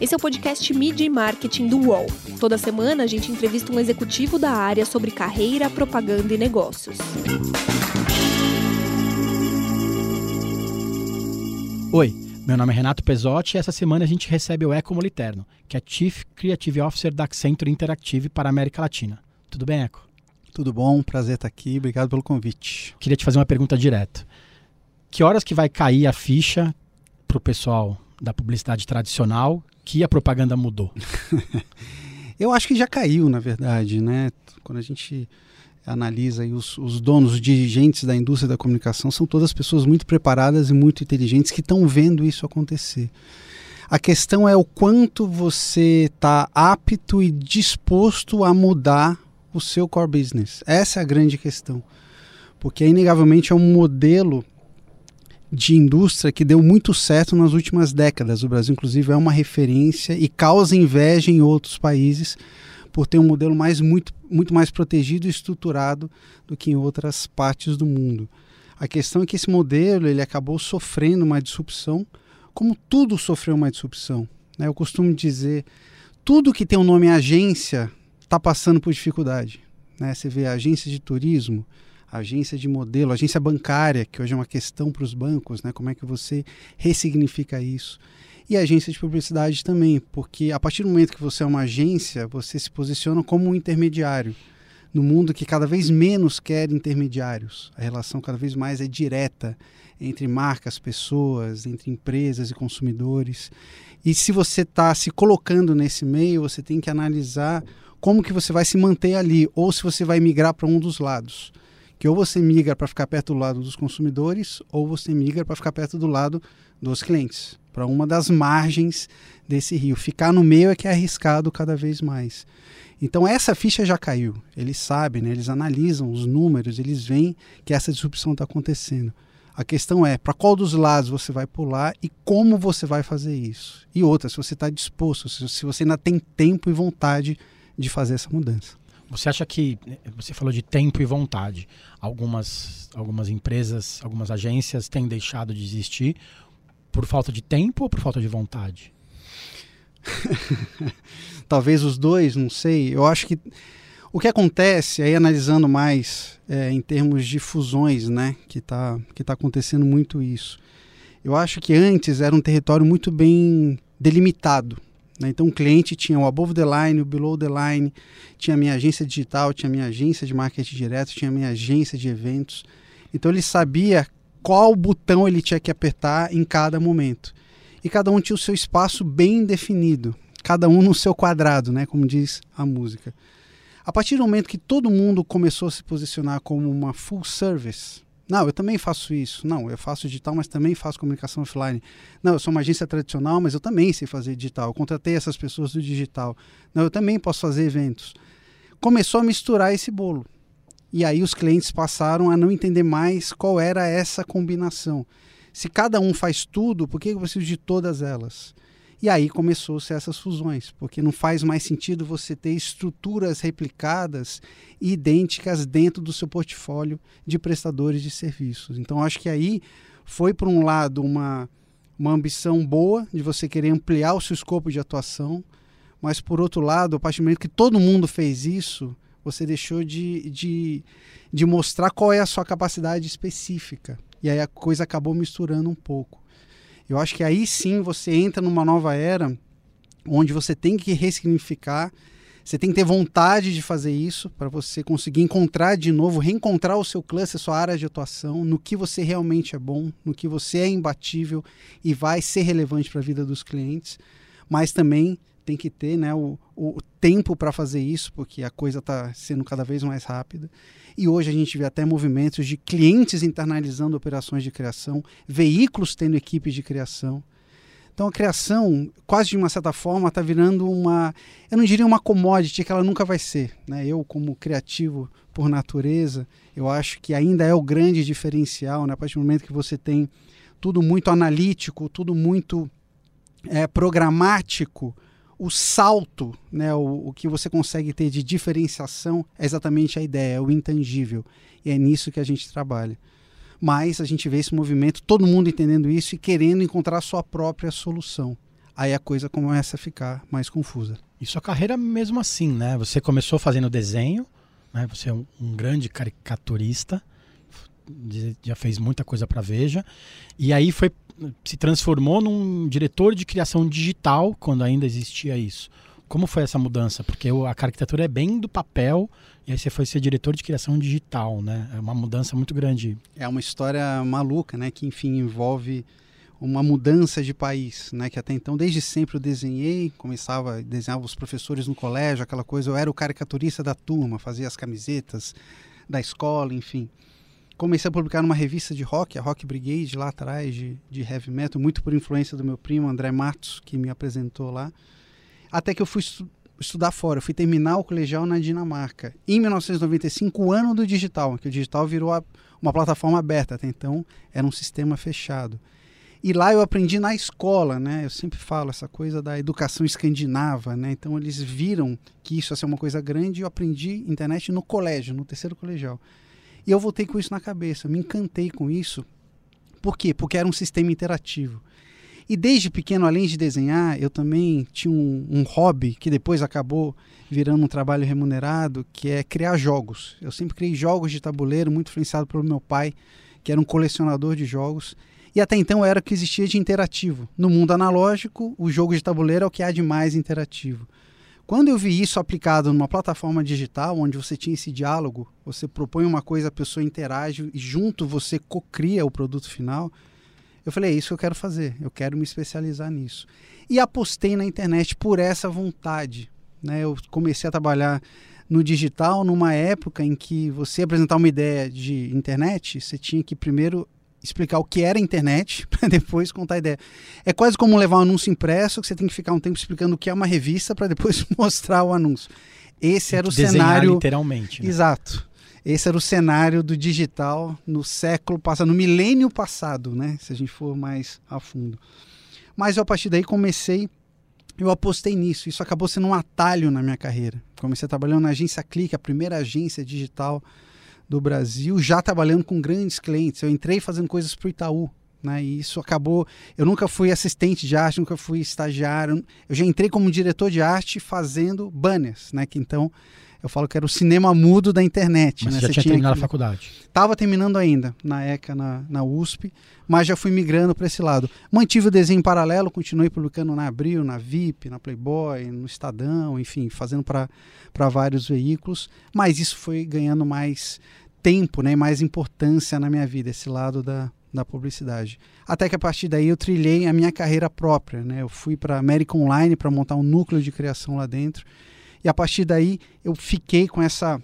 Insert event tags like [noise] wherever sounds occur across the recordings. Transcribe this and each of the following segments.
Esse é o podcast Media e Marketing do UOL. Toda semana a gente entrevista um executivo da área sobre carreira, propaganda e negócios. Oi, meu nome é Renato Pesotti e essa semana a gente recebe o Eco Moliterno, que é Chief Creative Officer da Accenture Interactive para a América Latina. Tudo bem, Eco? Tudo bom, prazer estar aqui, obrigado pelo convite. Queria te fazer uma pergunta direta. Que horas que vai cair a ficha para o pessoal da publicidade tradicional que a propaganda mudou? [laughs] Eu acho que já caiu, na verdade, né? Quando a gente analisa os, os, donos, os dirigentes da indústria da comunicação, são todas pessoas muito preparadas e muito inteligentes que estão vendo isso acontecer. A questão é o quanto você está apto e disposto a mudar o seu core business. Essa é a grande questão. Porque, inegavelmente, é um modelo de indústria que deu muito certo nas últimas décadas. O Brasil, inclusive, é uma referência e causa inveja em outros países por ter um modelo mais, muito, muito mais protegido e estruturado do que em outras partes do mundo. A questão é que esse modelo ele acabou sofrendo uma disrupção, como tudo sofreu uma disrupção. Né? Eu costumo dizer, tudo que tem o um nome agência está passando por dificuldade. Né? Você vê agência de turismo, agência de modelo, agência bancária, que hoje é uma questão para os bancos, né? Como é que você ressignifica isso? E agência de publicidade também, porque a partir do momento que você é uma agência, você se posiciona como um intermediário no mundo que cada vez menos quer intermediários. A relação cada vez mais é direta entre marcas, pessoas, entre empresas e consumidores. E se você está se colocando nesse meio, você tem que analisar como que você vai se manter ali, ou se você vai migrar para um dos lados que ou você migra para ficar perto do lado dos consumidores ou você migra para ficar perto do lado dos clientes, para uma das margens desse rio. Ficar no meio é que é arriscado cada vez mais. Então essa ficha já caiu. Eles sabem, né? eles analisam os números, eles veem que essa disrupção está acontecendo. A questão é para qual dos lados você vai pular e como você vai fazer isso. E outra, se você está disposto, se você ainda tem tempo e vontade de fazer essa mudança. Você acha que você falou de tempo e vontade? Algumas, algumas empresas, algumas agências têm deixado de existir por falta de tempo ou por falta de vontade? [laughs] Talvez os dois, não sei. Eu acho que o que acontece, aí analisando mais é, em termos de fusões, né, que está que tá acontecendo muito isso. Eu acho que antes era um território muito bem delimitado. Né? Então o cliente tinha o above the line, o below the line, tinha minha agência digital, tinha minha agência de marketing direto, tinha minha agência de eventos. Então ele sabia qual botão ele tinha que apertar em cada momento. E cada um tinha o seu espaço bem definido, cada um no seu quadrado, né, como diz a música. A partir do momento que todo mundo começou a se posicionar como uma full service, não, eu também faço isso. Não, eu faço digital, mas também faço comunicação offline. Não, eu sou uma agência tradicional, mas eu também sei fazer digital. Eu contratei essas pessoas do digital. Não, eu também posso fazer eventos. Começou a misturar esse bolo. E aí os clientes passaram a não entender mais qual era essa combinação. Se cada um faz tudo, por que eu preciso de todas elas? E aí começou-se essas fusões, porque não faz mais sentido você ter estruturas replicadas e idênticas dentro do seu portfólio de prestadores de serviços. Então acho que aí foi por um lado uma uma ambição boa de você querer ampliar o seu escopo de atuação, mas por outro lado, a partir do momento que todo mundo fez isso, você deixou de, de, de mostrar qual é a sua capacidade específica. E aí a coisa acabou misturando um pouco. Eu acho que aí sim você entra numa nova era onde você tem que ressignificar, você tem que ter vontade de fazer isso para você conseguir encontrar de novo, reencontrar o seu cluster, sua área de atuação, no que você realmente é bom, no que você é imbatível e vai ser relevante para a vida dos clientes, mas também tem que ter né, o, o tempo para fazer isso, porque a coisa está sendo cada vez mais rápida. E hoje a gente vê até movimentos de clientes internalizando operações de criação, veículos tendo equipes de criação. Então a criação, quase de uma certa forma, está virando uma, eu não diria uma commodity que ela nunca vai ser. Né? Eu, como criativo por natureza, eu acho que ainda é o grande diferencial, né? a partir do momento que você tem tudo muito analítico, tudo muito é, programático, o salto, né, o, o, que você consegue ter de diferenciação é exatamente a ideia, é o intangível. E é nisso que a gente trabalha. Mas a gente vê esse movimento, todo mundo entendendo isso e querendo encontrar a sua própria solução. aí a coisa começa a ficar mais confusa. E sua carreira mesmo assim, né? Você começou fazendo desenho, né? Você é um, um grande caricaturista, já fez muita coisa para Veja, e aí foi se transformou num diretor de criação digital quando ainda existia isso. Como foi essa mudança? Porque a caricatura é bem do papel e aí você foi ser diretor de criação digital, né? É uma mudança muito grande. É uma história maluca, né? Que enfim envolve uma mudança de país, né? Que até então, desde sempre eu desenhei, começava, desenhava os professores no colégio, aquela coisa, eu era o caricaturista da turma, fazia as camisetas da escola, enfim. Comecei a publicar numa revista de rock, a Rock Brigade, lá atrás, de, de heavy metal, muito por influência do meu primo, André Matos, que me apresentou lá. Até que eu fui estu estudar fora, eu fui terminar o colegial na Dinamarca. Em 1995, o ano do digital, que o digital virou a, uma plataforma aberta, até então era um sistema fechado. E lá eu aprendi na escola, né? Eu sempre falo essa coisa da educação escandinava, né? Então eles viram que isso ia ser uma coisa grande e eu aprendi internet no colégio, no terceiro colegial. E eu voltei com isso na cabeça, me encantei com isso. Por quê? Porque era um sistema interativo. E desde pequeno, além de desenhar, eu também tinha um, um, hobby que depois acabou virando um trabalho remunerado, que é criar jogos. Eu sempre criei jogos de tabuleiro, muito influenciado pelo meu pai, que era um colecionador de jogos. E até então era o que existia de interativo. No mundo analógico, o jogo de tabuleiro é o que há de mais interativo. Quando eu vi isso aplicado numa plataforma digital, onde você tinha esse diálogo, você propõe uma coisa, a pessoa interage e junto você cocria o produto final, eu falei, é isso que eu quero fazer, eu quero me especializar nisso. E apostei na internet por essa vontade. Né? Eu comecei a trabalhar no digital numa época em que você apresentar uma ideia de internet, você tinha que primeiro explicar o que era a internet [laughs] para depois contar a ideia. É quase como levar um anúncio impresso que você tem que ficar um tempo explicando o que é uma revista para depois [laughs] mostrar o anúncio. Esse era o cenário literalmente. Né? Exato. Esse era o cenário do digital no século passado, no milênio passado, né? Se a gente for mais a fundo. Mas eu, a partir daí comecei, eu apostei nisso. Isso acabou sendo um atalho na minha carreira. Comecei trabalhando na agência Clique, a primeira agência digital do Brasil, já trabalhando com grandes clientes. Eu entrei fazendo coisas para o Itaú, né? E isso acabou. Eu nunca fui assistente de arte, nunca fui estagiário. Eu já entrei como diretor de arte fazendo banners, né? Que então eu falo que era o cinema mudo da internet. Mas né? Você já tinha, tinha terminado que... a faculdade? Estava terminando ainda, na ECA, na, na USP, mas já fui migrando para esse lado. Mantive o desenho em paralelo, continuei publicando na Abril, na VIP, na Playboy, no Estadão, enfim, fazendo para vários veículos, mas isso foi ganhando mais tempo, né, mais importância na minha vida, esse lado da, da publicidade. Até que a partir daí eu trilhei a minha carreira própria, né? Eu fui para América Online para montar um núcleo de criação lá dentro e a partir daí eu fiquei com essa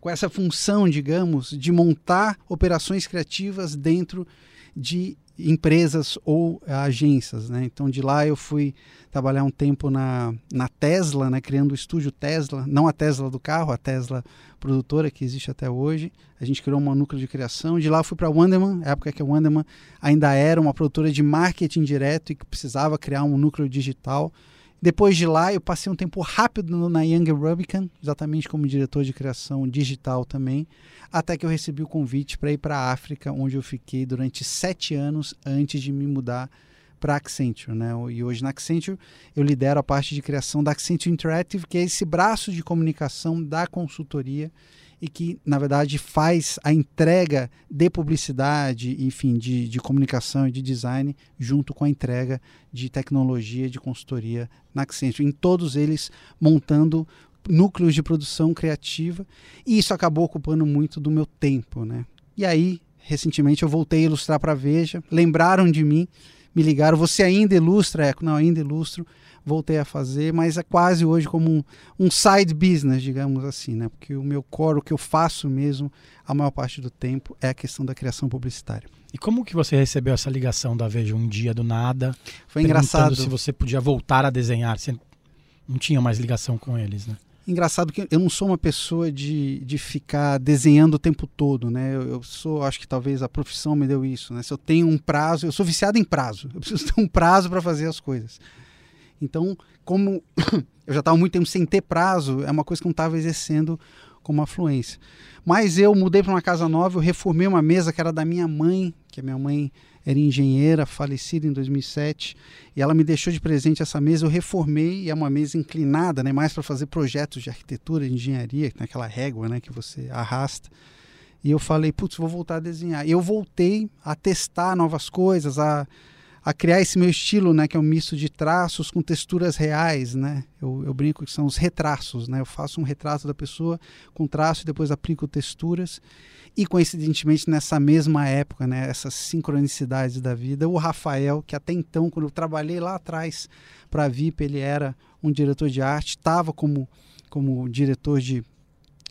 com essa função, digamos, de montar operações criativas dentro de empresas ou agências, né? Então de lá eu fui trabalhar um tempo na, na Tesla, né? Criando o estúdio Tesla, não a Tesla do carro, a Tesla produtora que existe até hoje. A gente criou um núcleo de criação. De lá eu fui para a Wanderman, época que a Wanderman ainda era uma produtora de marketing direto e que precisava criar um núcleo digital. Depois de lá, eu passei um tempo rápido na Young Rubicon, exatamente como diretor de criação digital também, até que eu recebi o convite para ir para a África, onde eu fiquei durante sete anos antes de me mudar para Accenture. Né? E hoje na Accenture eu lidero a parte de criação da Accenture Interactive, que é esse braço de comunicação da consultoria e que, na verdade, faz a entrega de publicidade, enfim, de, de comunicação e de design, junto com a entrega de tecnologia, de consultoria na Accenture. Em todos eles montando núcleos de produção criativa, e isso acabou ocupando muito do meu tempo. Né? E aí, recentemente, eu voltei a ilustrar para a Veja, lembraram de mim, me ligaram, você ainda ilustra, Eco? Não, ainda ilustro voltei a fazer, mas é quase hoje como um, um side business, digamos assim, né? Porque o meu core, o que eu faço mesmo, a maior parte do tempo, é a questão da criação publicitária. E como que você recebeu essa ligação da Veja um dia do nada? Foi engraçado. se você podia voltar a desenhar. Você não tinha mais ligação com eles, né? Engraçado que eu não sou uma pessoa de, de ficar desenhando o tempo todo, né? Eu, eu, sou, acho que talvez a profissão me deu isso, né? Se eu tenho um prazo, eu sou viciado em prazo. Eu preciso ter um prazo para fazer as coisas. Então, como [coughs] eu já estava muito tempo sem ter prazo, é uma coisa que não estava exercendo com uma fluência. Mas eu mudei para uma casa nova, eu reformei uma mesa que era da minha mãe, que a minha mãe era engenheira, falecida em 2007, e ela me deixou de presente essa mesa. Eu reformei, e é uma mesa inclinada, né, mais para fazer projetos de arquitetura, de engenharia, naquela régua né, que você arrasta. E eu falei, putz, vou voltar a desenhar. E eu voltei a testar novas coisas, a, a criar esse meu estilo, né, que é um misto de traços com texturas reais, né? Eu, eu brinco que são os retraços, né? Eu faço um retrato da pessoa com traço e depois aplico texturas. E coincidentemente nessa mesma época, né, essas sincronicidades da vida, o Rafael, que até então, quando eu trabalhei lá atrás para a VIP, ele era um diretor de arte, estava como, como diretor de,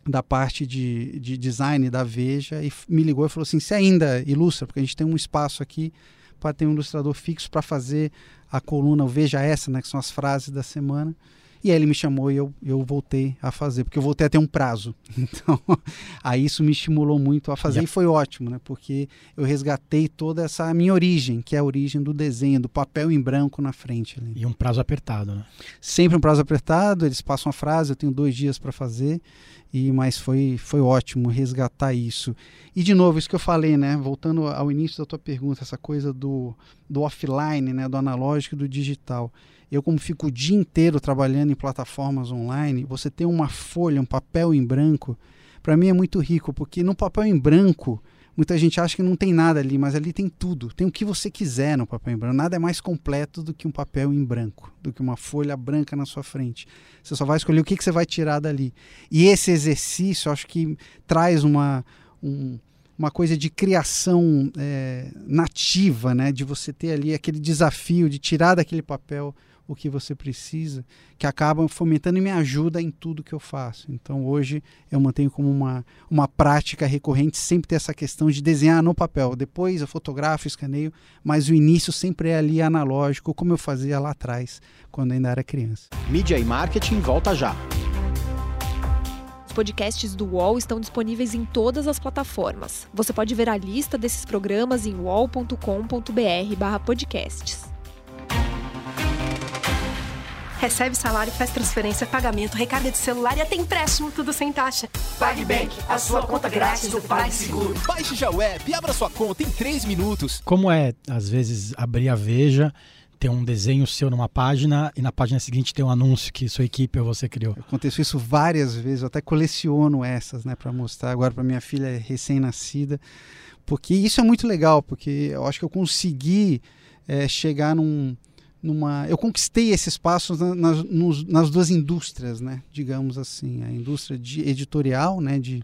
da parte de, de design da Veja e me ligou e falou assim: você ainda ilustra? Porque a gente tem um espaço aqui para ter um ilustrador fixo para fazer a coluna Veja Essa, né, que são as frases da semana. E aí ele me chamou e eu, eu voltei a fazer, porque eu voltei a ter um prazo. [laughs] Então, aí isso me estimulou muito a fazer e foi ótimo, né? Porque eu resgatei toda essa minha origem, que é a origem do desenho, do papel em branco na frente. Ali. E um prazo apertado, né? Sempre um prazo apertado, eles passam a frase, eu tenho dois dias para fazer, e mas foi, foi ótimo resgatar isso. E de novo, isso que eu falei, né? Voltando ao início da tua pergunta, essa coisa do, do offline, né? Do analógico e do digital eu, como fico o dia inteiro trabalhando em plataformas online, você ter uma folha, um papel em branco, para mim é muito rico, porque no papel em branco, muita gente acha que não tem nada ali, mas ali tem tudo. Tem o que você quiser no papel em branco. Nada é mais completo do que um papel em branco, do que uma folha branca na sua frente. Você só vai escolher o que, que você vai tirar dali. E esse exercício, acho que traz uma. Um, uma coisa de criação é, nativa, né? de você ter ali aquele desafio de tirar daquele papel o que você precisa, que acabam fomentando e me ajuda em tudo que eu faço. Então hoje eu mantenho como uma, uma prática recorrente sempre ter essa questão de desenhar no papel. Depois eu fotografo, escaneio, mas o início sempre é ali analógico, como eu fazia lá atrás, quando ainda era criança. Mídia e marketing volta já. Os podcasts do UOL estão disponíveis em todas as plataformas. Você pode ver a lista desses programas em wall.com.br/podcasts. Recebe salário, faz transferência, pagamento, recarga de celular e até empréstimo, tudo sem taxa. PagBank, a sua conta grátis do PagSeguro. Baixe já o app e abra sua conta em 3 minutos. Como é, às vezes, abrir a Veja, ter um desenho seu numa página e na página seguinte ter um anúncio que sua equipe ou você criou? Aconteceu isso várias vezes, eu até coleciono essas, né, para mostrar agora para minha filha recém-nascida, porque isso é muito legal, porque eu acho que eu consegui é, chegar num numa eu conquistei esse espaço na, nas, nos, nas duas indústrias né? Digamos assim a indústria de editorial né? De,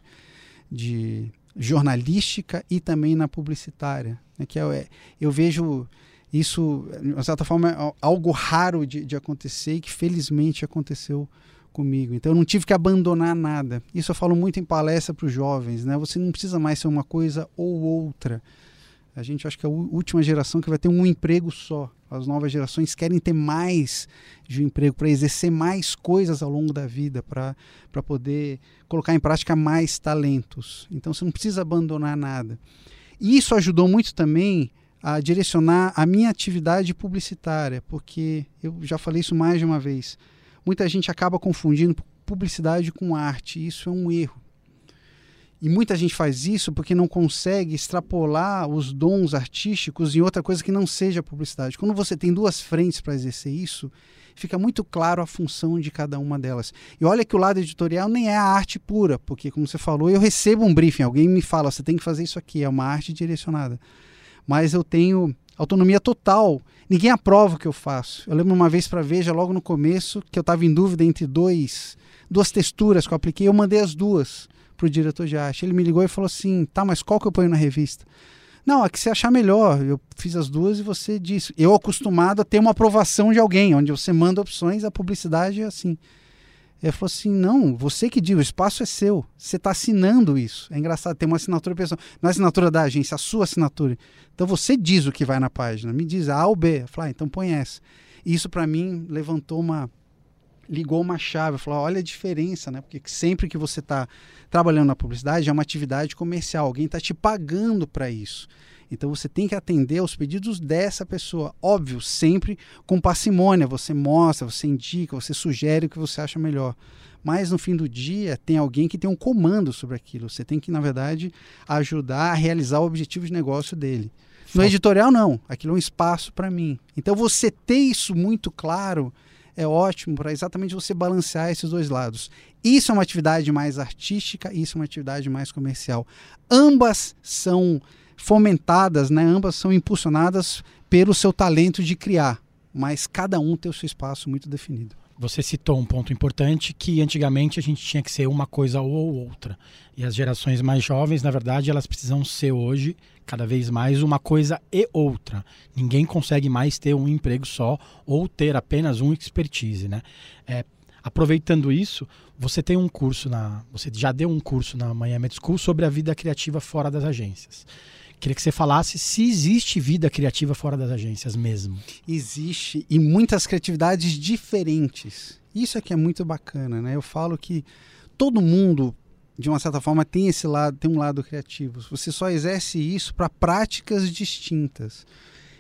de jornalística e também na publicitária né, que é, eu vejo isso de certa forma é algo raro de, de acontecer e que felizmente aconteceu comigo. Então eu não tive que abandonar nada. Isso eu falo muito em palestra para os jovens né? Você não precisa mais ser uma coisa ou outra. A gente acho que é a última geração que vai ter um emprego só. As novas gerações querem ter mais de um emprego para exercer mais coisas ao longo da vida, para poder colocar em prática mais talentos. Então você não precisa abandonar nada. E isso ajudou muito também a direcionar a minha atividade publicitária, porque eu já falei isso mais de uma vez. Muita gente acaba confundindo publicidade com arte, isso é um erro. E muita gente faz isso porque não consegue extrapolar os dons artísticos em outra coisa que não seja publicidade. Quando você tem duas frentes para exercer isso, fica muito claro a função de cada uma delas. E olha que o lado editorial nem é a arte pura, porque, como você falou, eu recebo um briefing, alguém me fala, você tem que fazer isso aqui, é uma arte direcionada. Mas eu tenho autonomia total. Ninguém aprova o que eu faço. Eu lembro uma vez para Veja, logo no começo, que eu estava em dúvida entre dois, duas texturas que eu apliquei, eu mandei as duas pro diretor de arte. Ele me ligou e falou assim: tá, mas qual que eu ponho na revista? Não, a que você achar melhor. Eu fiz as duas e você disse. Eu acostumado a ter uma aprovação de alguém, onde você manda opções, a publicidade é assim. Ele falou assim: não, você que diz, o espaço é seu. Você está assinando isso. É engraçado, tem uma assinatura pessoal. Não é assinatura da agência, a sua assinatura. Então você diz o que vai na página. Me diz A ou B. Eu falei, ah, então põe essa. E isso para mim levantou uma, ligou uma chave, falou: olha a diferença, né? Porque sempre que você está trabalhando na publicidade é uma atividade comercial, alguém está te pagando para isso. Então você tem que atender aos pedidos dessa pessoa. Óbvio, sempre com parcimônia. Você mostra, você indica, você sugere o que você acha melhor. Mas no fim do dia tem alguém que tem um comando sobre aquilo. Você tem que, na verdade, ajudar a realizar o objetivo de negócio dele. No editorial, não. Aquilo é um espaço para mim. Então, você ter isso muito claro é ótimo para exatamente você balancear esses dois lados. Isso é uma atividade mais artística, isso é uma atividade mais comercial. Ambas são fomentadas, né? ambas são impulsionadas pelo seu talento de criar, mas cada um tem o seu espaço muito definido. Você citou um ponto importante que antigamente a gente tinha que ser uma coisa ou outra. E as gerações mais jovens, na verdade, elas precisam ser hoje cada vez mais uma coisa e outra. Ninguém consegue mais ter um emprego só ou ter apenas um expertise, né? É, aproveitando isso, você tem um curso na, você já deu um curso na Miami School sobre a vida criativa fora das agências. Queria que você falasse se existe vida criativa fora das agências mesmo. Existe e muitas criatividades diferentes. Isso é que é muito bacana, né? Eu falo que todo mundo, de uma certa forma, tem esse lado, tem um lado criativo. Você só exerce isso para práticas distintas.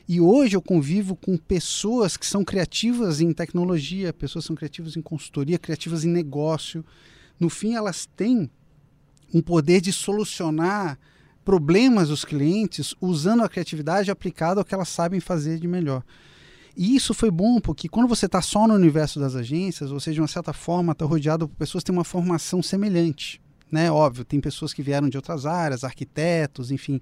E hoje eu convivo com pessoas que são criativas em tecnologia, pessoas que são criativas em consultoria, criativas em negócio. No fim, elas têm um poder de solucionar problemas dos clientes usando a criatividade aplicada ao que elas sabem fazer de melhor. E isso foi bom porque quando você está só no universo das agências, seja, de uma certa forma está rodeado por pessoas que têm uma formação semelhante. Né? Óbvio, tem pessoas que vieram de outras áreas, arquitetos, enfim.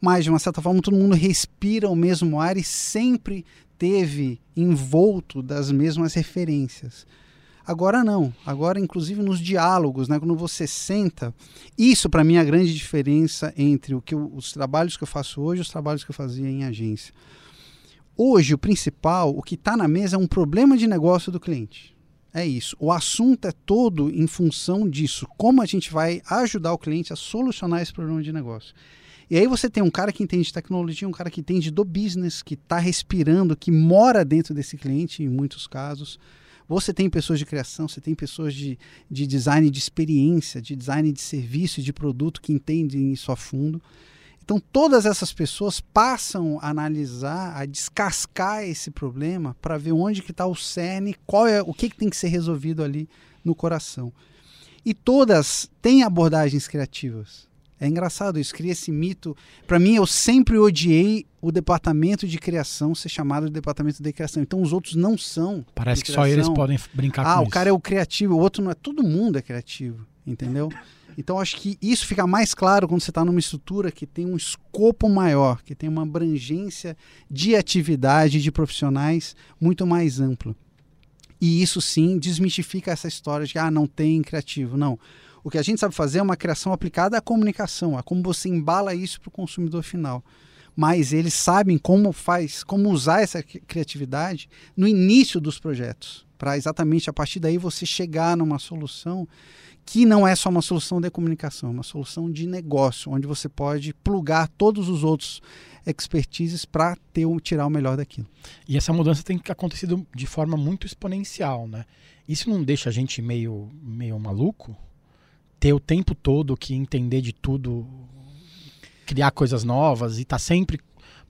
Mas, de uma certa forma, todo mundo respira o mesmo ar e sempre teve envolto das mesmas referências. Agora não. Agora, inclusive nos diálogos, né? quando você senta, isso para mim é a grande diferença entre o que eu, os trabalhos que eu faço hoje e os trabalhos que eu fazia em agência. Hoje, o principal, o que está na mesa é um problema de negócio do cliente. É isso. O assunto é todo em função disso. Como a gente vai ajudar o cliente a solucionar esse problema de negócio. E aí você tem um cara que entende de tecnologia, um cara que entende do business, que está respirando, que mora dentro desse cliente em muitos casos você tem pessoas de criação, você tem pessoas de, de design de experiência, de design de serviço de produto que entendem isso a fundo. Então, todas essas pessoas passam a analisar, a descascar esse problema para ver onde que está o cerne, qual é o que, que tem que ser resolvido ali no coração. E todas têm abordagens criativas. É engraçado isso, cria esse mito. Para mim, eu sempre odiei o departamento de criação ser chamado de departamento de criação. Então os outros não são. Parece que só eles podem brincar ah, com isso. Ah, o cara é o criativo, o outro não é. Todo mundo é criativo, entendeu? Então acho que isso fica mais claro quando você está numa estrutura que tem um escopo maior, que tem uma abrangência de atividade de profissionais muito mais ampla. E isso sim desmistifica essa história de ah, não tem criativo. Não. O que a gente sabe fazer é uma criação aplicada à comunicação, a como você embala isso para o consumidor final. Mas eles sabem como faz, como usar essa criatividade no início dos projetos, para exatamente a partir daí você chegar numa solução que não é só uma solução de comunicação, é uma solução de negócio, onde você pode plugar todos os outros expertises para ter tirar o melhor daquilo. E essa mudança tem acontecido de forma muito exponencial, né? Isso não deixa a gente meio meio maluco? ter o tempo todo que entender de tudo, criar coisas novas e tá sempre.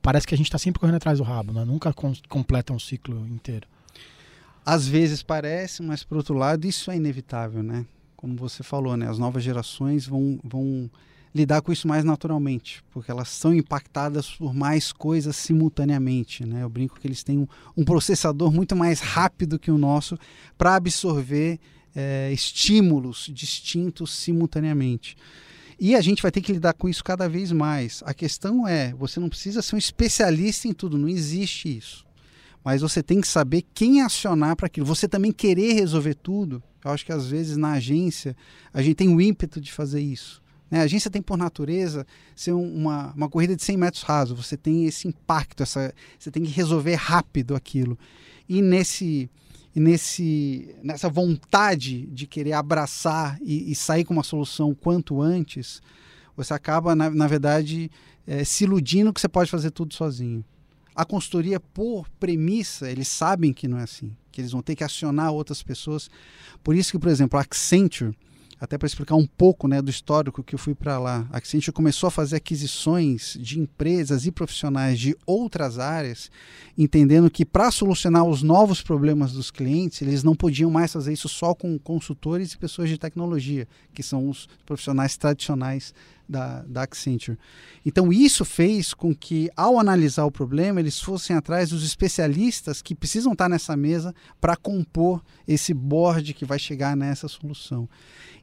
Parece que a gente está sempre correndo atrás do rabo, né? Nunca com, completa um ciclo inteiro. Às vezes parece, mas por outro lado, isso é inevitável, né? Como você falou, né? As novas gerações vão, vão lidar com isso mais naturalmente, porque elas são impactadas por mais coisas simultaneamente, né? Eu brinco que eles têm um, um processador muito mais rápido que o nosso para absorver é, estímulos distintos simultaneamente. E a gente vai ter que lidar com isso cada vez mais. A questão é: você não precisa ser um especialista em tudo, não existe isso. Mas você tem que saber quem acionar para aquilo. Você também querer resolver tudo. Eu acho que às vezes na agência a gente tem o ímpeto de fazer isso. Né? A agência tem por natureza ser uma, uma corrida de 100 metros raso. Você tem esse impacto, essa, você tem que resolver rápido aquilo. E nesse nesse, nessa vontade de querer abraçar e, e sair com uma solução quanto antes, você acaba, na, na verdade, é, se iludindo que você pode fazer tudo sozinho. A consultoria, por premissa, eles sabem que não é assim, que eles vão ter que acionar outras pessoas. Por isso que, por exemplo, a Accenture, até para explicar um pouco né, do histórico que eu fui para lá. A Accenture começou a fazer aquisições de empresas e profissionais de outras áreas, entendendo que para solucionar os novos problemas dos clientes, eles não podiam mais fazer isso só com consultores e pessoas de tecnologia, que são os profissionais tradicionais da, da Accenture. Então, isso fez com que, ao analisar o problema, eles fossem atrás dos especialistas que precisam estar nessa mesa para compor esse board que vai chegar nessa solução.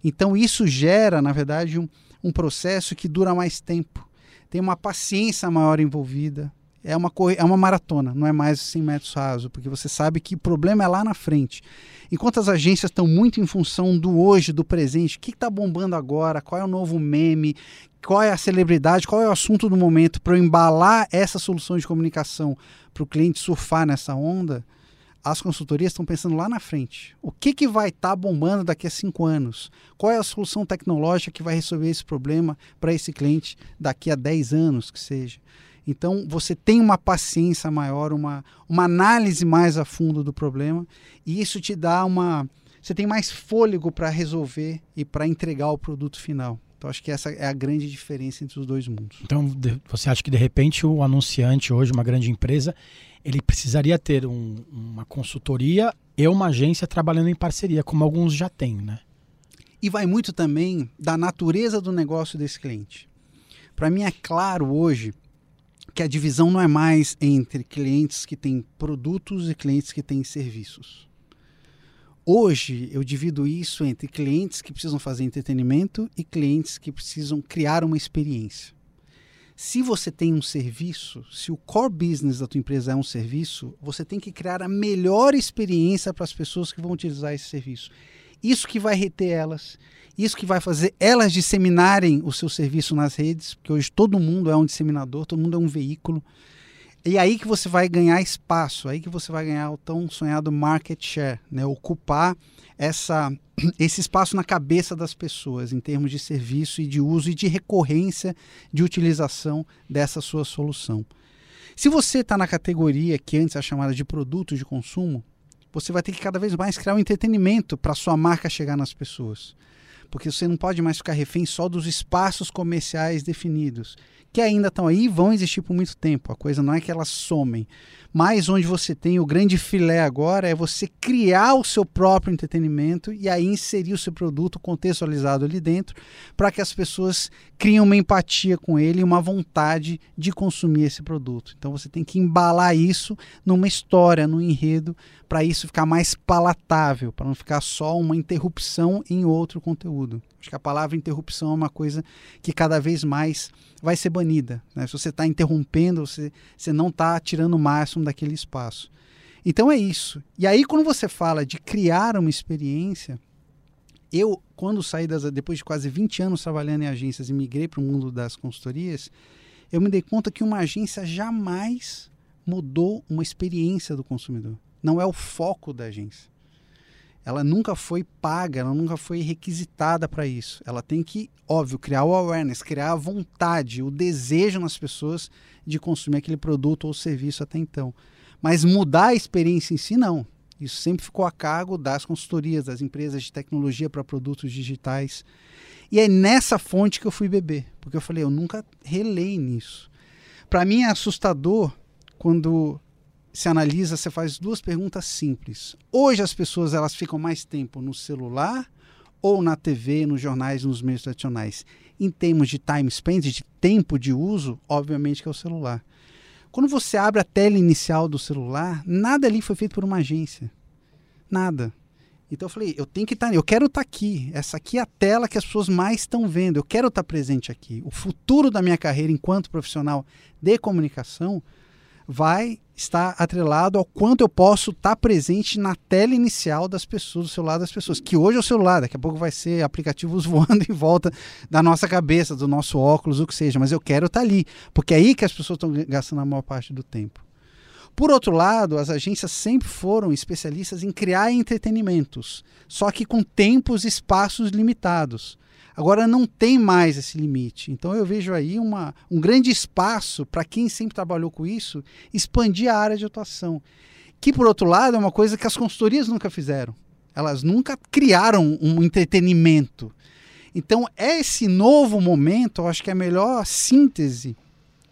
Então, isso gera, na verdade, um, um processo que dura mais tempo. Tem uma paciência maior envolvida, é uma, é uma maratona, não é mais 100 metros raso, porque você sabe que o problema é lá na frente. Enquanto as agências estão muito em função do hoje, do presente, o que está bombando agora, qual é o novo meme, qual é a celebridade, qual é o assunto do momento, para eu embalar essa solução de comunicação para o cliente surfar nessa onda, as consultorias estão pensando lá na frente. O que, que vai estar tá bombando daqui a cinco anos? Qual é a solução tecnológica que vai resolver esse problema para esse cliente daqui a dez anos, que seja? Então, você tem uma paciência maior, uma, uma análise mais a fundo do problema, e isso te dá uma. Você tem mais fôlego para resolver e para entregar o produto final. Então, acho que essa é a grande diferença entre os dois mundos. Então, você acha que de repente o anunciante, hoje, uma grande empresa, ele precisaria ter um, uma consultoria e uma agência trabalhando em parceria, como alguns já têm, né? E vai muito também da natureza do negócio desse cliente. Para mim é claro hoje que a divisão não é mais entre clientes que têm produtos e clientes que têm serviços. Hoje eu divido isso entre clientes que precisam fazer entretenimento e clientes que precisam criar uma experiência. Se você tem um serviço, se o core business da tua empresa é um serviço, você tem que criar a melhor experiência para as pessoas que vão utilizar esse serviço. Isso que vai reter elas, isso que vai fazer elas disseminarem o seu serviço nas redes, porque hoje todo mundo é um disseminador, todo mundo é um veículo. E aí que você vai ganhar espaço, aí que você vai ganhar o tão sonhado market share, né? ocupar essa, [clears throat] esse espaço na cabeça das pessoas em termos de serviço e de uso e de recorrência de utilização dessa sua solução. Se você está na categoria que antes é chamada de produto de consumo, você vai ter que cada vez mais criar um entretenimento para sua marca chegar nas pessoas porque você não pode mais ficar refém só dos espaços comerciais definidos, que ainda estão aí e vão existir por muito tempo. A coisa não é que elas somem, mas onde você tem o grande filé agora é você criar o seu próprio entretenimento e aí inserir o seu produto contextualizado ali dentro para que as pessoas criem uma empatia com ele e uma vontade de consumir esse produto. Então você tem que embalar isso numa história, num enredo, para isso ficar mais palatável, para não ficar só uma interrupção em outro conteúdo. Acho que a palavra interrupção é uma coisa que cada vez mais vai ser banida. Né? Se você está interrompendo, você, você não está tirando o máximo daquele espaço. Então é isso. E aí, quando você fala de criar uma experiência, eu, quando saí das, depois de quase 20 anos trabalhando em agências e migrei para o mundo das consultorias, eu me dei conta que uma agência jamais mudou uma experiência do consumidor. Não é o foco da agência ela nunca foi paga, ela nunca foi requisitada para isso. Ela tem que, óbvio, criar o awareness, criar a vontade, o desejo nas pessoas de consumir aquele produto ou serviço até então. Mas mudar a experiência em si, não. Isso sempre ficou a cargo das consultorias, das empresas de tecnologia para produtos digitais. E é nessa fonte que eu fui beber, porque eu falei, eu nunca relei nisso. Para mim é assustador quando se analisa, você faz duas perguntas simples. Hoje as pessoas elas ficam mais tempo no celular ou na TV, nos jornais, nos meios tradicionais. Em termos de time spent, de tempo de uso, obviamente que é o celular. Quando você abre a tela inicial do celular, nada ali foi feito por uma agência. Nada. Então eu falei, eu tenho que estar, tá, eu quero estar tá aqui. Essa aqui é a tela que as pessoas mais estão vendo. Eu quero estar tá presente aqui. O futuro da minha carreira enquanto profissional de comunicação vai estar atrelado ao quanto eu posso estar presente na tela inicial das pessoas, do celular das pessoas, que hoje é o celular, daqui a pouco vai ser aplicativos [laughs] voando em volta da nossa cabeça, do nosso óculos, o que seja, mas eu quero estar ali, porque é aí que as pessoas estão gastando a maior parte do tempo. Por outro lado, as agências sempre foram especialistas em criar entretenimentos, só que com tempos e espaços limitados. Agora não tem mais esse limite. Então eu vejo aí uma, um grande espaço para quem sempre trabalhou com isso expandir a área de atuação. Que, por outro lado, é uma coisa que as consultorias nunca fizeram. Elas nunca criaram um entretenimento. Então, esse novo momento, eu acho que é a melhor síntese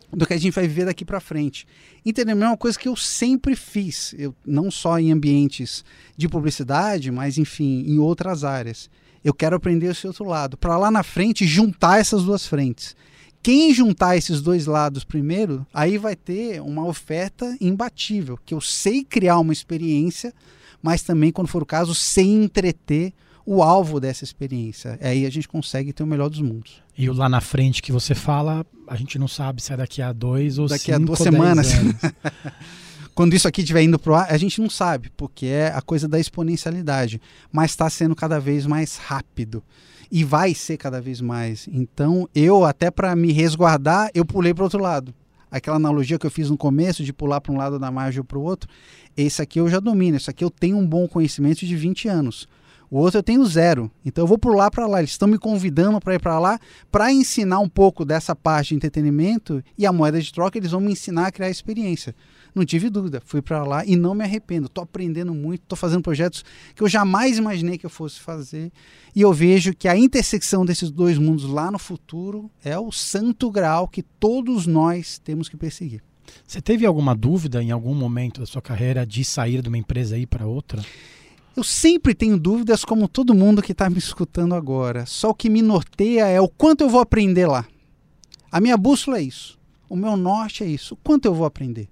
do que a gente vai viver daqui para frente. Entendimento é uma coisa que eu sempre fiz, eu, não só em ambientes de publicidade, mas enfim, em outras áreas. Eu quero aprender esse outro lado, para lá na frente juntar essas duas frentes. Quem juntar esses dois lados primeiro, aí vai ter uma oferta imbatível, que eu sei criar uma experiência, mas também, quando for o caso, sei entreter o alvo dessa experiência. Aí a gente consegue ter o melhor dos mundos. E o lá na frente que você fala, a gente não sabe se é daqui a dois ou daqui cinco a duas semanas. [laughs] Quando isso aqui estiver indo para o ar, a gente não sabe, porque é a coisa da exponencialidade. Mas está sendo cada vez mais rápido. E vai ser cada vez mais. Então, eu, até para me resguardar, eu pulei para outro lado. Aquela analogia que eu fiz no começo de pular para um lado da margem ou para o outro, esse aqui eu já domino. Esse aqui eu tenho um bom conhecimento de 20 anos. O outro eu tenho zero. Então eu vou pular para lá. Eles estão me convidando para ir para lá para ensinar um pouco dessa parte de entretenimento e a moeda de troca eles vão me ensinar a criar experiência. Não tive dúvida, fui para lá e não me arrependo. Estou aprendendo muito, estou fazendo projetos que eu jamais imaginei que eu fosse fazer. E eu vejo que a intersecção desses dois mundos lá no futuro é o santo grau que todos nós temos que perseguir. Você teve alguma dúvida em algum momento da sua carreira de sair de uma empresa e ir para outra? Eu sempre tenho dúvidas, como todo mundo que está me escutando agora. Só o que me norteia é o quanto eu vou aprender lá. A minha bússola é isso. O meu norte é isso. O quanto eu vou aprender.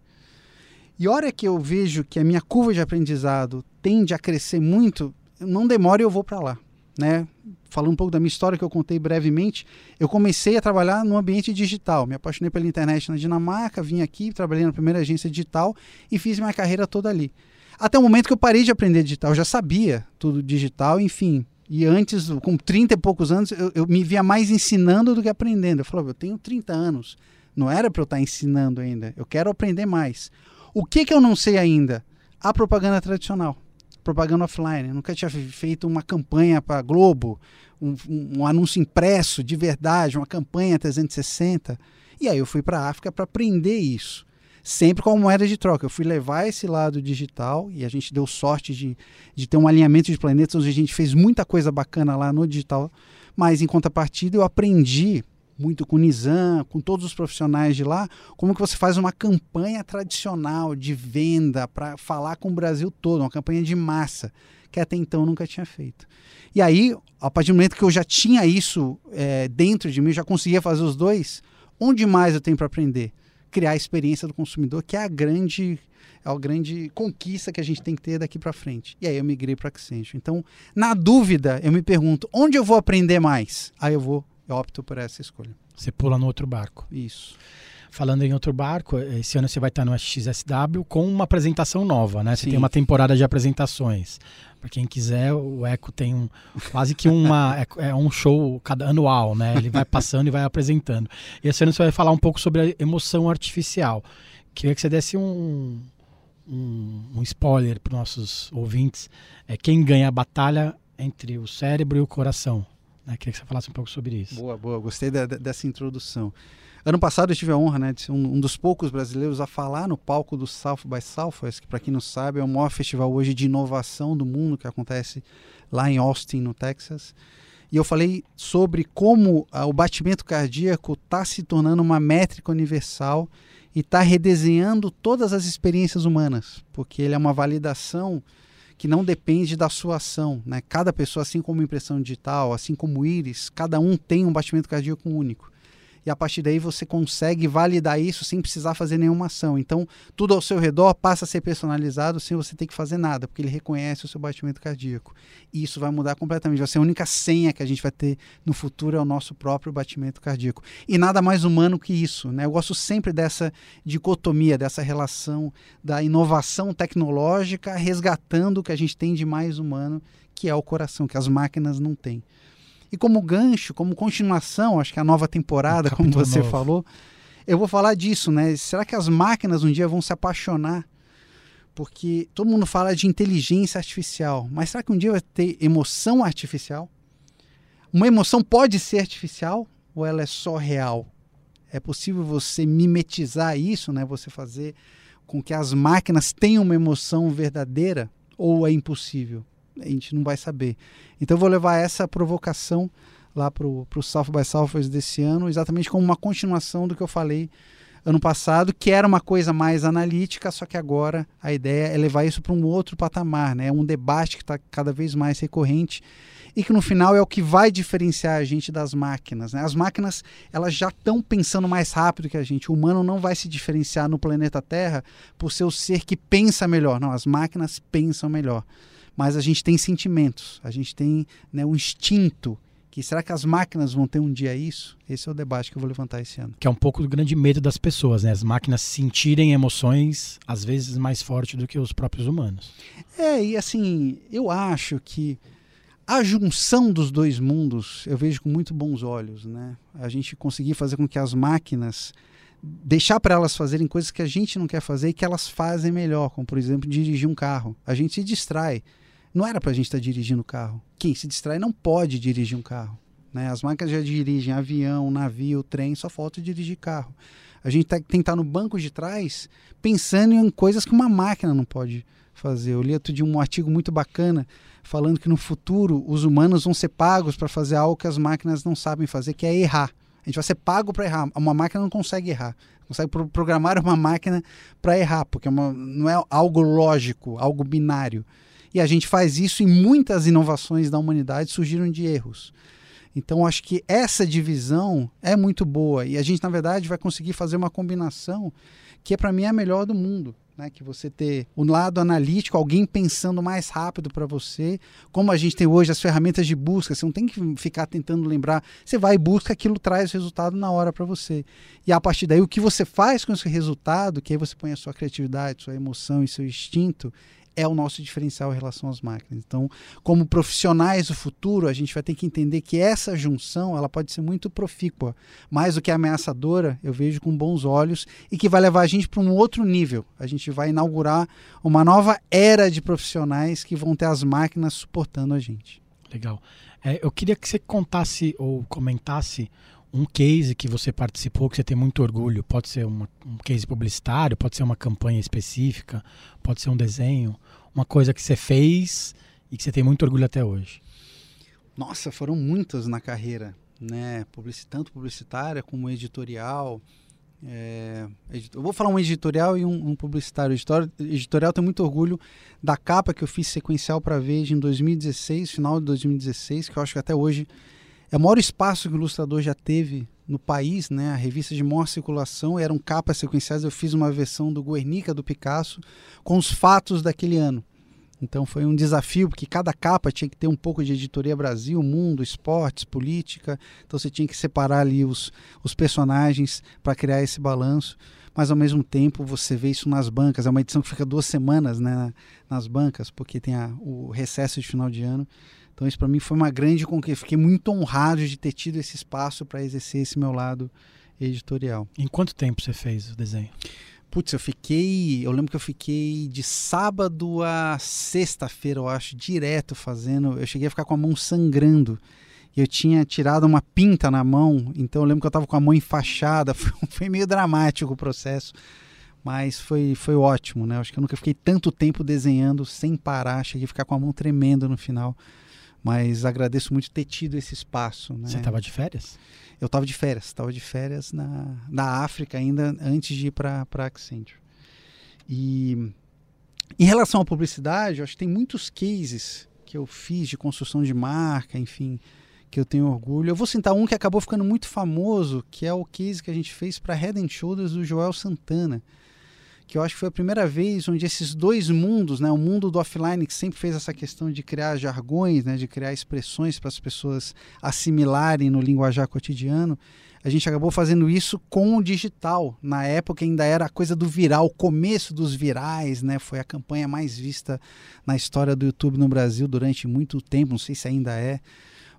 E hora que eu vejo que a minha curva de aprendizado tende a crescer muito, não demora e eu vou para lá. Né? Falando um pouco da minha história que eu contei brevemente, eu comecei a trabalhar no ambiente digital. Me apaixonei pela internet na Dinamarca, vim aqui, trabalhei na primeira agência digital e fiz minha carreira toda ali. Até o momento que eu parei de aprender digital, eu já sabia tudo digital, enfim. E antes, com 30 e poucos anos, eu, eu me via mais ensinando do que aprendendo. Eu falava, eu tenho 30 anos, não era para eu estar ensinando ainda, eu quero aprender mais. O que, que eu não sei ainda? A propaganda tradicional, propaganda offline. Eu nunca tinha feito uma campanha para Globo, um, um, um, anúncio impresso de verdade, uma campanha 360. E aí eu fui para a África para aprender isso, sempre com a moeda de troca. Eu fui levar esse lado digital e a gente deu sorte de, de ter um alinhamento de planetas onde a gente fez muita coisa bacana lá no digital. Mas em contrapartida eu aprendi muito com o Nizam, com todos os profissionais de lá, como que você faz uma campanha tradicional de venda para falar com o Brasil todo, uma campanha de massa, que até então nunca tinha feito. E aí, a partir do momento que eu já tinha isso é, dentro de mim, já conseguia fazer os dois, onde mais eu tenho para aprender? Criar a experiência do consumidor, que é a grande é a grande conquista que a gente tem que ter daqui para frente. E aí eu migrei para Accenture. Então, na dúvida, eu me pergunto, onde eu vou aprender mais? Aí eu vou eu opto por essa escolha. Você pula no outro barco. Isso. Falando em outro barco, esse ano você vai estar no XSW com uma apresentação nova, né? Você Sim. tem uma temporada de apresentações. Para quem quiser, o Eco tem um, quase que uma [laughs] é, é, um show cada anual, né? Ele vai passando e vai apresentando. E esse ano você vai falar um pouco sobre a emoção artificial. Queria que você desse um, um, um spoiler para os nossos ouvintes. É quem ganha a batalha entre o cérebro e o coração. Né? Queria que você falasse um pouco sobre isso. Boa, boa. Gostei da, dessa introdução. Ano passado eu tive a honra né, de ser um, um, dos poucos brasileiros a falar no palco do South by Southwest, que para quem não sabe é o maior festival hoje de inovação do mundo que acontece lá em Austin, no Texas. E eu falei sobre como ah, o batimento cardíaco está se tornando uma métrica universal e está redesenhando todas as experiências humanas, porque ele é uma validação que não depende da sua ação. Né? Cada pessoa, assim como impressão digital, assim como íris, cada um tem um batimento cardíaco único. E a partir daí você consegue validar isso sem precisar fazer nenhuma ação. Então, tudo ao seu redor passa a ser personalizado sem você ter que fazer nada, porque ele reconhece o seu batimento cardíaco. E isso vai mudar completamente. Vai ser a única senha que a gente vai ter no futuro é o nosso próprio batimento cardíaco. E nada mais humano que isso. Né? Eu gosto sempre dessa dicotomia, dessa relação da inovação tecnológica resgatando o que a gente tem de mais humano, que é o coração, que as máquinas não têm. E como gancho, como continuação, acho que a nova temporada, Um como você novo. falou, eu vou falar disso, né? Será que as máquinas um dia vão se apaixonar? Porque todo mundo fala de inteligência artificial, mas será que um dia vai ter emoção artificial? Uma emoção pode ser artificial ou ela é só real? É possível você mimetizar isso, né? Você fazer com que as máquinas tenham uma emoção verdadeira ou é impossível? A gente não vai saber. Então eu vou levar essa provocação lá para o South by Southwest desse ano, exatamente como uma continuação do que eu falei ano passado, que era uma coisa mais analítica, só que agora a ideia é levar isso para um outro patamar, né? Um debate que está cada vez mais recorrente e que no final é o que vai diferenciar a gente das máquinas. Né? As máquinas elas já estão pensando mais rápido que a gente. O humano não vai se diferenciar no planeta Terra por ser o ser que pensa melhor. Não, as máquinas pensam melhor. Mas a gente tem sentimentos, a gente tem né, um instinto que será que as máquinas vão ter um dia isso? Esse é o debate que eu vou levantar esse ano. Que é um pouco do grande medo das pessoas, né? As máquinas sentirem emoções às vezes mais forte do que os próprios humanos. É, e assim, eu acho que a junção dos dois mundos eu vejo com muito bons olhos, né? A gente conseguir fazer com que as máquinas deixar para elas fazerem coisas que a gente não quer fazer e que elas fazem melhor, como por exemplo dirigir um carro. A gente se distrai. Não era para a gente estar tá dirigindo o carro. Quem se distrai não pode dirigir um carro. Né? As máquinas já dirigem avião, navio, trem, só falta dirigir carro. A gente tá, tem que estar tá no banco de trás pensando em coisas que uma máquina não pode fazer. Eu li outro dia um artigo muito bacana falando que no futuro os humanos vão ser pagos para fazer algo que as máquinas não sabem fazer, que é errar. A gente vai ser pago para errar. Uma máquina não consegue errar. Consegue pro programar uma máquina para errar, porque é uma, não é algo lógico, algo binário. E a gente faz isso em muitas inovações da humanidade surgiram de erros. Então acho que essa divisão é muito boa e a gente na verdade vai conseguir fazer uma combinação que é para mim a melhor do mundo. Né, que você ter o lado analítico, alguém pensando mais rápido para você, como a gente tem hoje as ferramentas de busca, você não tem que ficar tentando lembrar, você vai e busca, aquilo traz resultado na hora para você. E a partir daí, o que você faz com esse resultado, que aí você põe a sua criatividade, sua emoção e seu instinto, é o nosso diferencial em relação às máquinas. Então, como profissionais do futuro, a gente vai ter que entender que essa junção ela pode ser muito profícua, mais do que ameaçadora, eu vejo com bons olhos e que vai levar a gente para um outro nível. A gente vai inaugurar uma nova era de profissionais que vão ter as máquinas suportando a gente. Legal. É, eu queria que você contasse ou comentasse um case que você participou que você tem muito orgulho. Pode ser uma, um case publicitário, pode ser uma campanha específica, pode ser um desenho, uma coisa que você fez e que você tem muito orgulho até hoje. Nossa, foram muitas na carreira, né? Publici tanto publicitária como editorial. É, eu vou falar um editorial e um, um publicitário. Editorial, editorial tem muito orgulho da capa que eu fiz sequencial para Veja em 2016, final de 2016, que eu acho que até hoje é o maior espaço que o ilustrador já teve no país, né? A revista de maior circulação eram capas sequenciais. Eu fiz uma versão do Guernica do Picasso com os fatos daquele ano. Então foi um desafio, porque cada capa tinha que ter um pouco de editoria Brasil, mundo, esportes, política. Então você tinha que separar ali os, os personagens para criar esse balanço. Mas ao mesmo tempo você vê isso nas bancas. É uma edição que fica duas semanas né, nas bancas, porque tem a, o recesso de final de ano. Então isso para mim foi uma grande conquista. Fiquei muito honrado de ter tido esse espaço para exercer esse meu lado editorial. Em quanto tempo você fez o desenho? Putz, eu fiquei. Eu lembro que eu fiquei de sábado a sexta-feira, eu acho, direto fazendo. Eu cheguei a ficar com a mão sangrando. E eu tinha tirado uma pinta na mão, então eu lembro que eu estava com a mão enfaixada. [laughs] Foi, foi meio dramático o processo, mas foi, foi ótimo, né? Eu acho que eu nunca fiquei tanto tempo desenhando sem parar. Cheguei a ficar com a mão tremendo no final. Mas agradeço muito ter tido esse espaço. Né? Você estava de férias? Eu estava de férias, estava de férias na, na África ainda antes de ir para Accenture. E em relação à publicidade, eu acho que tem muitos cases que eu fiz de construção de marca, enfim, que eu tenho orgulho. Eu vou citar um que acabou ficando muito famoso, que é o case que a gente fez para Head Shoulders do Joel Santana que eu acho que foi a primeira vez onde esses dois mundos, né, o mundo do offline que sempre fez essa questão de criar jargões, né, de criar expressões para as pessoas assimilarem no linguajar cotidiano, a gente acabou fazendo isso com o digital. Na época ainda era a coisa do viral, o começo dos virais, né? Foi a campanha mais vista na história do YouTube no Brasil durante muito tempo, não sei se ainda é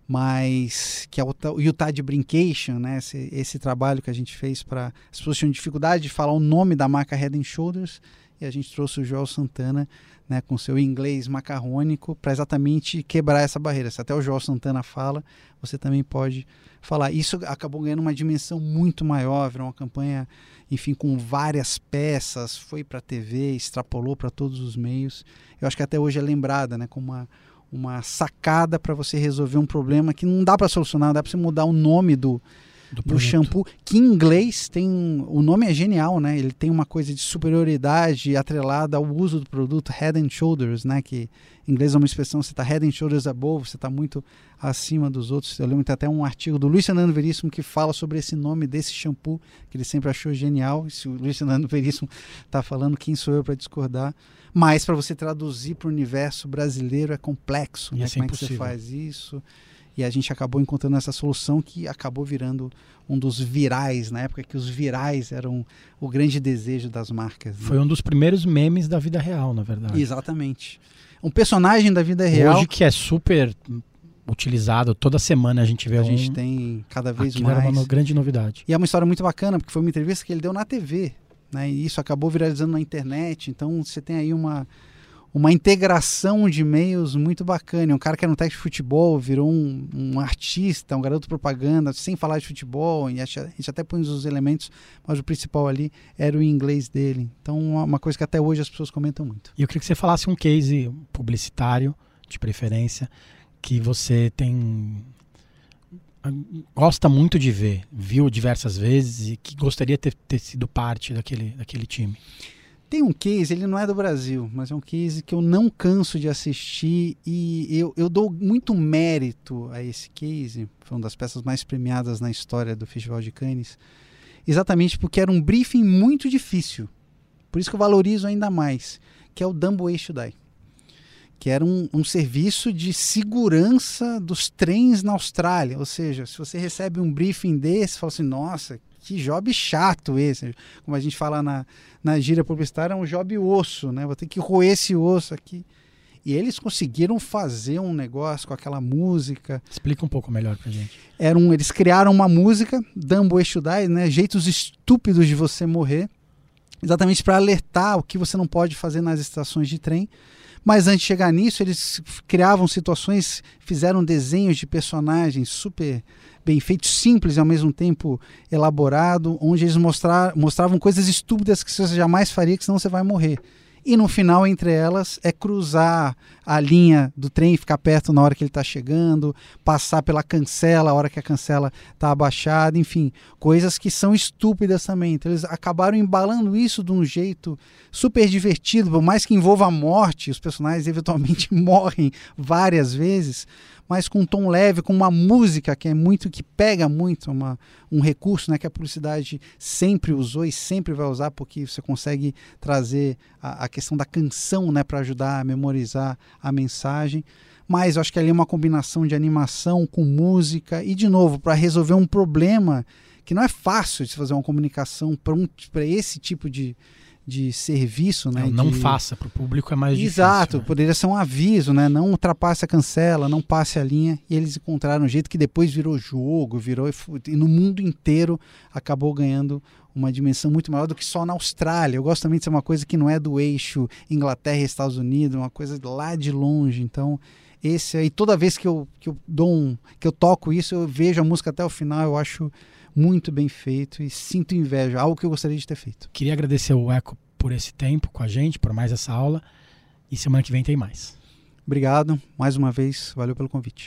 mas que é o, Utah de Brincation, né? Esse, esse trabalho que a gente fez para as pessoas tinham dificuldade de falar o nome da marca Head Shoulders e a gente trouxe o Joel Santana, né, com seu inglês macarrônico para exatamente quebrar essa barreira. Se até o Joel Santana fala, você também pode falar. Isso acabou ganhando uma dimensão muito maior, virou uma campanha, enfim, com várias peças, foi para a TV, extrapolou para todos os meios. Eu acho que até hoje é lembrada, né, como uma uma sacada para você resolver um problema que não dá para solucionar, não dá para você mudar o nome do, do, shampoo, que em inglês tem. O nome é genial, né? Ele tem uma coisa de superioridade atrelada ao uso do produto head and shoulders, né? Que em inglês é uma expressão, você está head and shoulders above, você está muito acima dos outros. Eu lembro que até um artigo do Luiz Fernando Veríssimo que fala sobre esse nome desse shampoo, que ele sempre achou genial. E se o Luiz Fernando Veríssimo está falando, quem sou eu para discordar? Mas para você traduzir para o universo brasileiro é complexo, né? Como é que você faz isso? E a gente acabou encontrando essa solução que acabou virando um dos virais, na época que os virais eram o grande desejo das marcas. Né? Foi um dos primeiros memes da vida real, na verdade. Exatamente. Um personagem da vida real. Hoje que é super utilizado, toda semana a gente vê a um... gente tem cada vez Aquilo mais. Era uma grande novidade. E é uma história muito bacana, porque foi uma entrevista que ele deu na TV, né? E isso acabou viralizando na internet. Então você tem aí uma uma integração de meios muito bacana. Um cara que era um técnico de futebol virou um, um artista, um garoto propaganda, sem falar de futebol. E a gente até põe os elementos, mas o principal ali era o inglês dele. Então, uma coisa que até hoje as pessoas comentam muito. E eu queria que você falasse um case publicitário, de preferência, que você tem gosta muito de ver, viu diversas vezes e que gostaria de ter, ter sido parte daquele, daquele time. Tem um case, ele não é do Brasil, mas é um case que eu não canso de assistir e eu, eu dou muito mérito a esse case. Foi uma das peças mais premiadas na história do Festival de Cannes, exatamente porque era um briefing muito difícil. Por isso que eu valorizo ainda mais, que é o Dumbo Way Die que era um, um, serviço de segurança dos trens na Austrália. Ou seja, se você recebe um briefing desse, fala assim, nossa, que job chato esse. Como a gente fala na, na gíria publicitária, é um job osso, né? Vou ter que roer esse osso aqui. E eles conseguiram fazer um negócio com aquela música. Explica um pouco melhor pra gente. Era um, eles criaram uma música, Dumbo Eshudai, né? Jeitos estúpidos de você morrer. Exatamente para alertar o que você não pode fazer nas estações de trem. Mas antes de chegar nisso, eles criavam situações, fizeram desenhos de personagens super bem feito, simples e ao mesmo tempo elaborado, onde eles mostrar, mostravam coisas estúpidas que você jamais faria, que senão você vai morrer. E no final, entre elas, é cruzar a linha do trem ficar perto na hora que ele está chegando, passar pela cancela a hora que a cancela está abaixada, enfim, coisas que são estúpidas também. Então, eles acabaram embalando isso de um jeito super divertido, por mais que envolva a morte, os personagens eventualmente [laughs] morrem várias vezes, mas com um tom leve, com uma música que é muito que pega muito, uma, um recurso né, que a publicidade sempre usou e sempre vai usar, porque você consegue trazer a, a questão da canção né, para ajudar a memorizar a mensagem. Mas eu acho que ali é uma combinação de animação com música e, de novo, para resolver um problema que não é fácil de se fazer uma comunicação para um, esse tipo de, de serviço, né? Não, não de... faça para o público é mais Exato, difícil. Exato, né? poderia ser um aviso, né? Não ultrapasse a cancela, não passe a linha. E eles encontraram um jeito que depois virou jogo, virou e no mundo inteiro acabou ganhando uma dimensão muito maior do que só na Austrália. Eu gosto também de ser uma coisa que não é do eixo Inglaterra e Estados Unidos, uma coisa lá de longe. Então, esse aí toda vez que eu que eu dou um, que eu toco isso, eu vejo a música até o final, eu acho muito bem feito e sinto inveja, algo que eu gostaria de ter feito. Queria agradecer o Eco por esse tempo com a gente, por mais essa aula. E semana que vem tem mais. Obrigado, mais uma vez, valeu pelo convite.